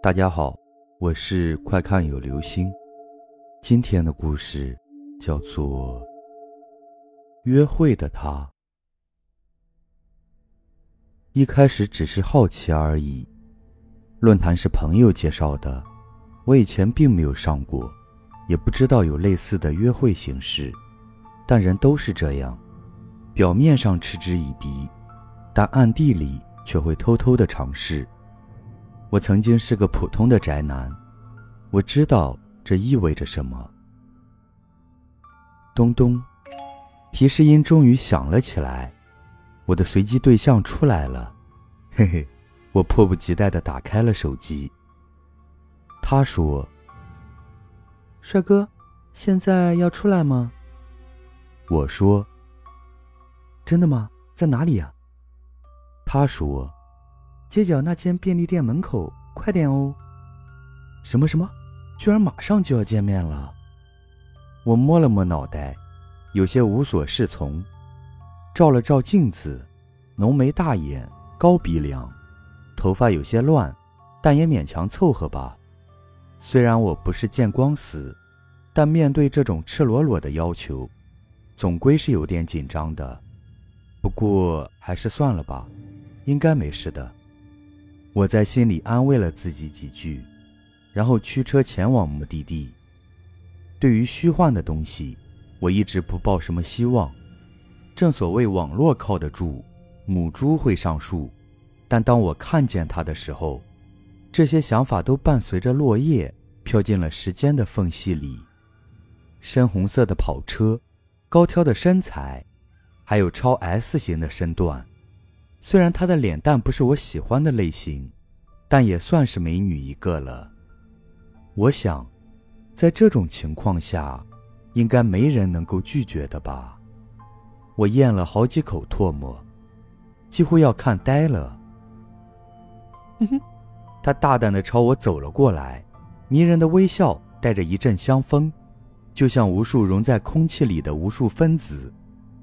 大家好，我是快看有流星。今天的故事叫做《约会的他》。一开始只是好奇而已。论坛是朋友介绍的，我以前并没有上过，也不知道有类似的约会形式。但人都是这样，表面上嗤之以鼻，但暗地里却会偷偷的尝试。我曾经是个普通的宅男，我知道这意味着什么。咚咚，提示音终于响了起来，我的随机对象出来了，嘿嘿，我迫不及待的打开了手机。他说：“帅哥，现在要出来吗？”我说：“真的吗？在哪里呀？”他说。街角那间便利店门口，快点哦！什么什么？居然马上就要见面了！我摸了摸脑袋，有些无所适从。照了照镜子，浓眉大眼，高鼻梁，头发有些乱，但也勉强凑合吧。虽然我不是见光死，但面对这种赤裸裸的要求，总归是有点紧张的。不过还是算了吧，应该没事的。我在心里安慰了自己几句，然后驱车前往目的地。对于虚幻的东西，我一直不抱什么希望。正所谓网络靠得住，母猪会上树。但当我看见它的时候，这些想法都伴随着落叶飘进了时间的缝隙里。深红色的跑车，高挑的身材，还有超 S 型的身段。虽然她的脸蛋不是我喜欢的类型，但也算是美女一个了。我想，在这种情况下，应该没人能够拒绝的吧。我咽了好几口唾沫，几乎要看呆了。哼哼，他大胆的朝我走了过来，迷人的微笑带着一阵香风，就像无数融在空气里的无数分子，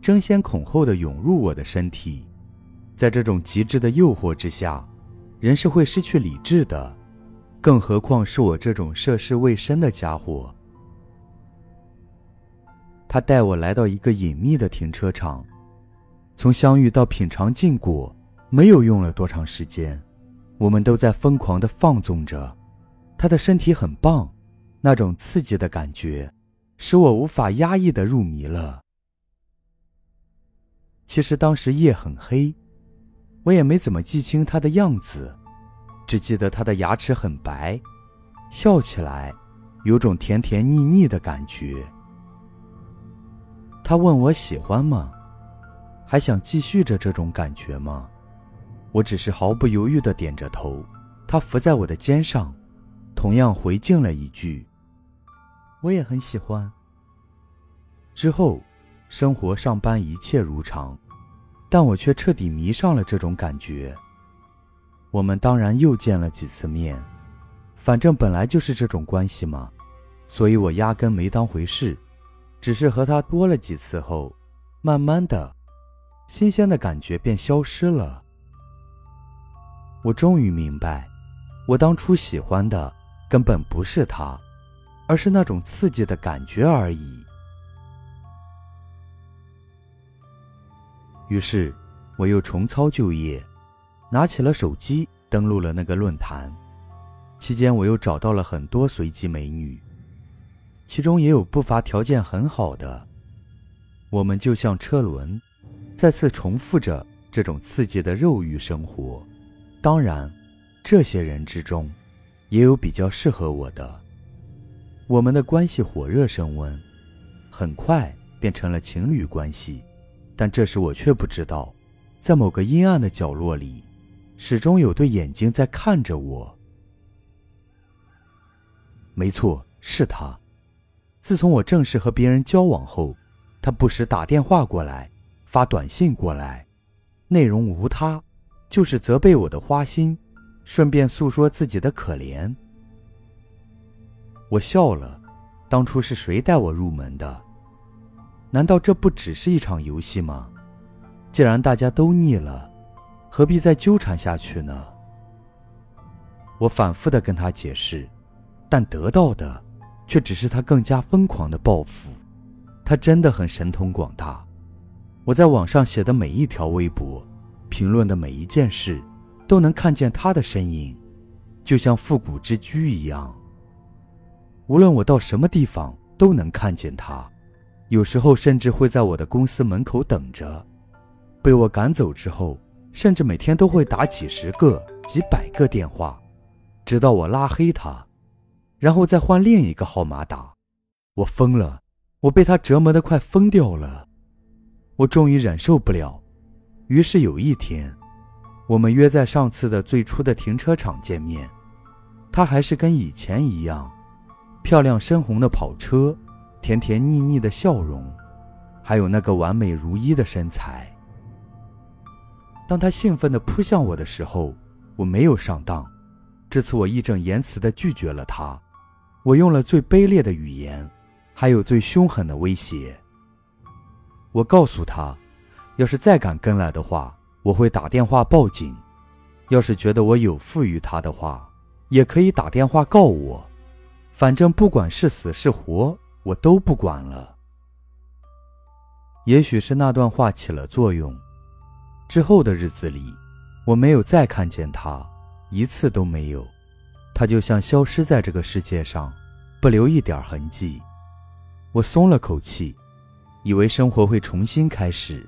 争先恐后的涌入我的身体。在这种极致的诱惑之下，人是会失去理智的，更何况是我这种涉世未深的家伙。他带我来到一个隐秘的停车场，从相遇到品尝禁果，没有用了多长时间，我们都在疯狂的放纵着。他的身体很棒，那种刺激的感觉，使我无法压抑的入迷了。其实当时夜很黑。我也没怎么记清他的样子，只记得他的牙齿很白，笑起来有种甜甜腻腻的感觉。他问我喜欢吗？还想继续着这种感觉吗？我只是毫不犹豫地点着头。他伏在我的肩上，同样回敬了一句：“我也很喜欢。”之后，生活上班一切如常。但我却彻底迷上了这种感觉。我们当然又见了几次面，反正本来就是这种关系嘛，所以我压根没当回事。只是和他多了几次后，慢慢的，新鲜的感觉便消失了。我终于明白，我当初喜欢的根本不是他，而是那种刺激的感觉而已。于是，我又重操旧业，拿起了手机，登录了那个论坛。期间，我又找到了很多随机美女，其中也有不乏条件很好的。我们就像车轮，再次重复着这种刺激的肉欲生活。当然，这些人之中，也有比较适合我的。我们的关系火热升温，很快变成了情侣关系。但这时我却不知道，在某个阴暗的角落里，始终有对眼睛在看着我。没错，是他。自从我正式和别人交往后，他不时打电话过来，发短信过来，内容无他，就是责备我的花心，顺便诉说自己的可怜。我笑了，当初是谁带我入门的？难道这不只是一场游戏吗？既然大家都腻了，何必再纠缠下去呢？我反复的跟他解释，但得到的却只是他更加疯狂的报复。他真的很神通广大。我在网上写的每一条微博，评论的每一件事，都能看见他的身影，就像复古之居一样。无论我到什么地方，都能看见他。有时候甚至会在我的公司门口等着。被我赶走之后，甚至每天都会打几十个、几百个电话。直到我拉黑他，然后再换另一个号码打，我疯了，我被他折磨得快疯掉了。我终于忍受不了，于是有一天，我们约在上次的最初的停车场见面。他还是跟以前一样，漂亮深红的跑车，甜甜腻腻的笑容，还有那个完美如一的身材。当他兴奋地扑向我的时候，我没有上当。这次我义正言辞地拒绝了他，我用了最卑劣的语言，还有最凶狠的威胁。我告诉他，要是再敢跟来的话，我会打电话报警；要是觉得我有负于他的话，也可以打电话告我。反正不管是死是活，我都不管了。也许是那段话起了作用，之后的日子里，我没有再看见他。一次都没有，他就像消失在这个世界上，不留一点痕迹。我松了口气，以为生活会重新开始，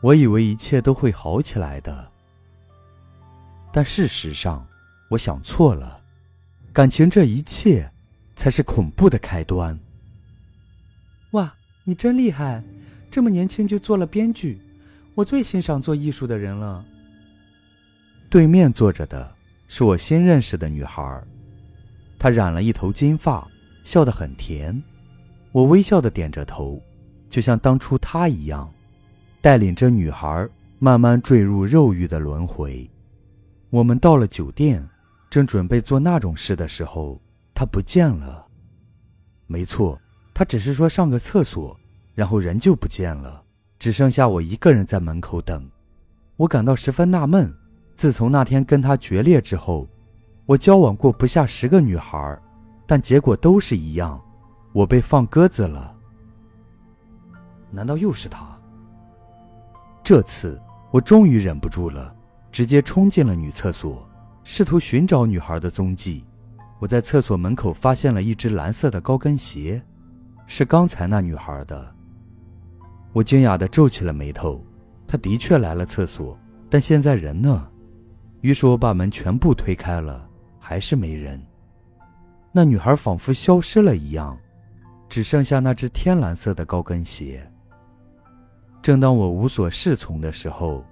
我以为一切都会好起来的。但事实上，我想错了，感情这一切，才是恐怖的开端。哇，你真厉害，这么年轻就做了编剧，我最欣赏做艺术的人了。对面坐着的。是我新认识的女孩，她染了一头金发，笑得很甜。我微笑的点着头，就像当初她一样，带领着女孩慢慢坠入肉欲的轮回。我们到了酒店，正准备做那种事的时候，她不见了。没错，他只是说上个厕所，然后人就不见了，只剩下我一个人在门口等。我感到十分纳闷。自从那天跟他决裂之后，我交往过不下十个女孩，但结果都是一样，我被放鸽子了。难道又是他？这次我终于忍不住了，直接冲进了女厕所，试图寻找女孩的踪迹。我在厕所门口发现了一只蓝色的高跟鞋，是刚才那女孩的。我惊讶的皱起了眉头，她的确来了厕所，但现在人呢？于是我把门全部推开了，还是没人。那女孩仿佛消失了一样，只剩下那只天蓝色的高跟鞋。正当我无所适从的时候，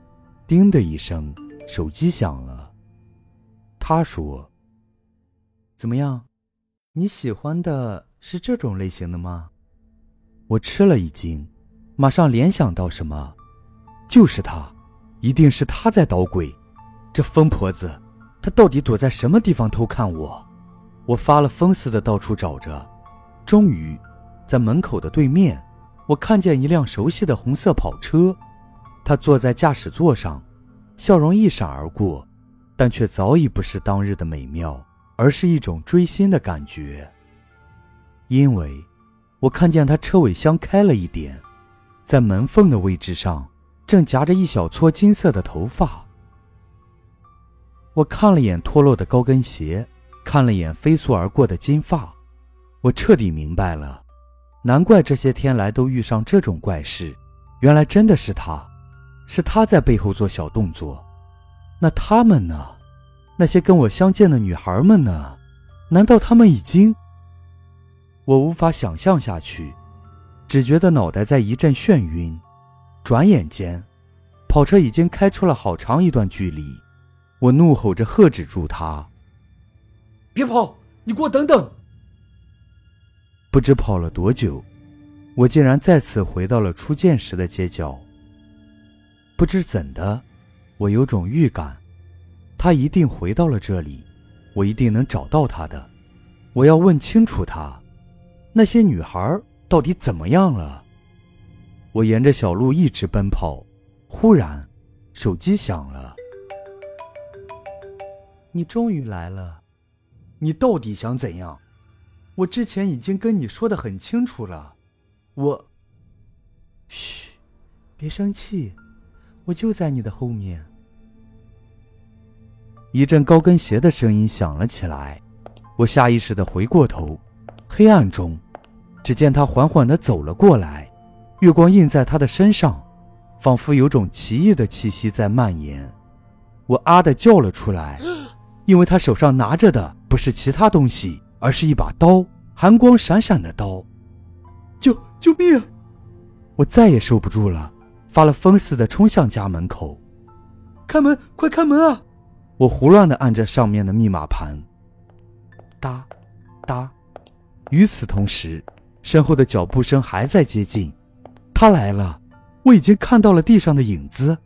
叮的一声，手机响了。他说：“怎么样，你喜欢的是这种类型的吗？”我吃了一惊，马上联想到什么，就是他，一定是他在捣鬼。这疯婆子，她到底躲在什么地方偷看我？我发了疯似的到处找着，终于，在门口的对面，我看见一辆熟悉的红色跑车。他坐在驾驶座上，笑容一闪而过，但却早已不是当日的美妙，而是一种追星的感觉。因为，我看见他车尾箱开了一点，在门缝的位置上，正夹着一小撮金色的头发。我看了眼脱落的高跟鞋，看了眼飞速而过的金发，我彻底明白了，难怪这些天来都遇上这种怪事，原来真的是他，是他在背后做小动作。那他们呢？那些跟我相见的女孩们呢？难道他们已经……我无法想象下去，只觉得脑袋在一阵眩晕。转眼间，跑车已经开出了好长一段距离。我怒吼着喝止住他：“别跑！你给我等等！”不知跑了多久，我竟然再次回到了初见时的街角。不知怎的，我有种预感，他一定回到了这里，我一定能找到他的。我要问清楚他，那些女孩到底怎么样了？我沿着小路一直奔跑，忽然，手机响了。你终于来了，你到底想怎样？我之前已经跟你说的很清楚了。我……嘘，别生气，我就在你的后面。一阵高跟鞋的声音响了起来，我下意识的回过头，黑暗中，只见他缓缓的走了过来，月光映在他的身上，仿佛有种奇异的气息在蔓延。我啊的叫了出来，因为他手上拿着的不是其他东西，而是一把刀，寒光闪闪的刀。救救命！我再也受不住了，发了疯似的冲向家门口。开门，快开门啊！我胡乱的按着上面的密码盘，哒，哒。与此同时，身后的脚步声还在接近。他来了，我已经看到了地上的影子。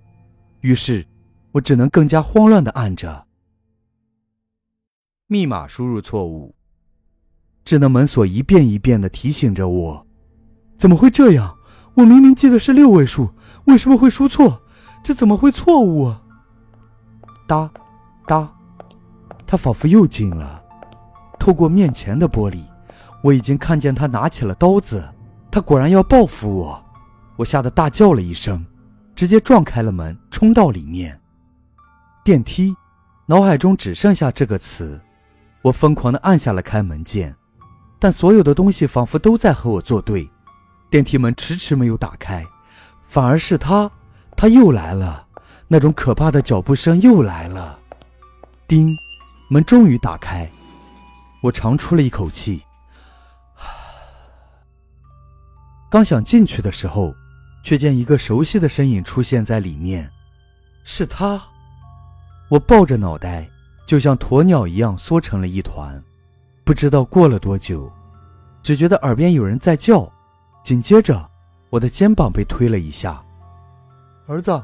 于是，我只能更加慌乱的按着。密码输入错误。智能门锁一遍一遍的提醒着我：怎么会这样？我明明记得是六位数，为什么会输错？这怎么会错误啊？哒。哒，他仿佛又近了。透过面前的玻璃，我已经看见他拿起了刀子。他果然要报复我！我吓得大叫了一声，直接撞开了门，冲到里面。电梯，脑海中只剩下这个词。我疯狂地按下了开门键，但所有的东西仿佛都在和我作对。电梯门迟迟没有打开，反而是他，他又来了。那种可怕的脚步声又来了。叮，门终于打开，我长出了一口气。刚想进去的时候，却见一个熟悉的身影出现在里面，是他。我抱着脑袋，就像鸵鸟一样缩成了一团。不知道过了多久，只觉得耳边有人在叫，紧接着，我的肩膀被推了一下。儿子，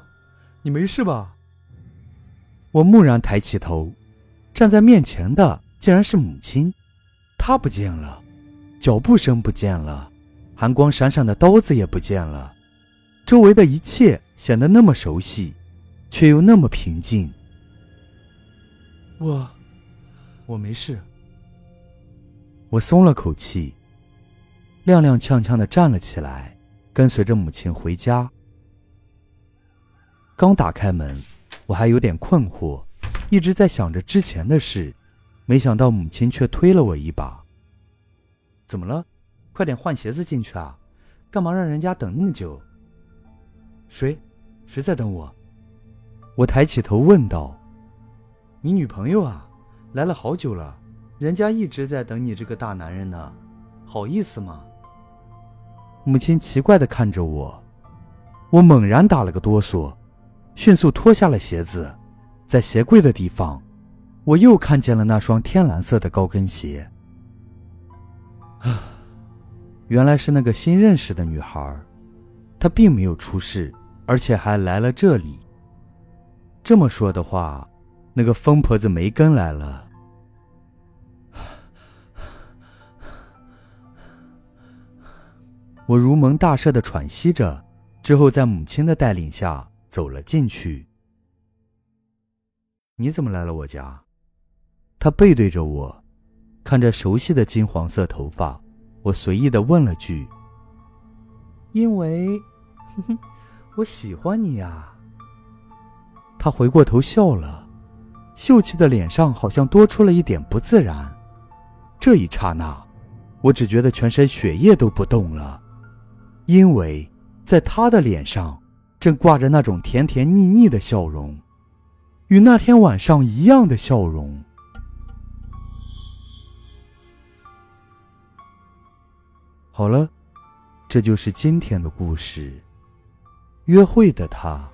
你没事吧？我蓦然抬起头，站在面前的竟然是母亲，她不见了，脚步声不见了，寒光闪闪的刀子也不见了，周围的一切显得那么熟悉，却又那么平静。我，我没事。我松了口气，踉踉跄跄的站了起来，跟随着母亲回家。刚打开门。我还有点困惑，一直在想着之前的事，没想到母亲却推了我一把。怎么了？快点换鞋子进去啊！干嘛让人家等那么久？谁？谁在等我？我抬起头问道：“你女朋友啊，来了好久了，人家一直在等你这个大男人呢，好意思吗？”母亲奇怪的看着我，我猛然打了个哆嗦。迅速脱下了鞋子，在鞋柜的地方，我又看见了那双天蓝色的高跟鞋。啊，原来是那个新认识的女孩，她并没有出事，而且还来了这里。这么说的话，那个疯婆子梅根来了。我如蒙大赦的喘息着，之后在母亲的带领下。走了进去。你怎么来了我家？他背对着我，看着熟悉的金黄色头发，我随意的问了句：“因为，我喜欢你呀。”他回过头笑了，秀气的脸上好像多出了一点不自然。这一刹那，我只觉得全身血液都不动了，因为在他的脸上。正挂着那种甜甜腻腻的笑容，与那天晚上一样的笑容。好了，这就是今天的故事。约会的他。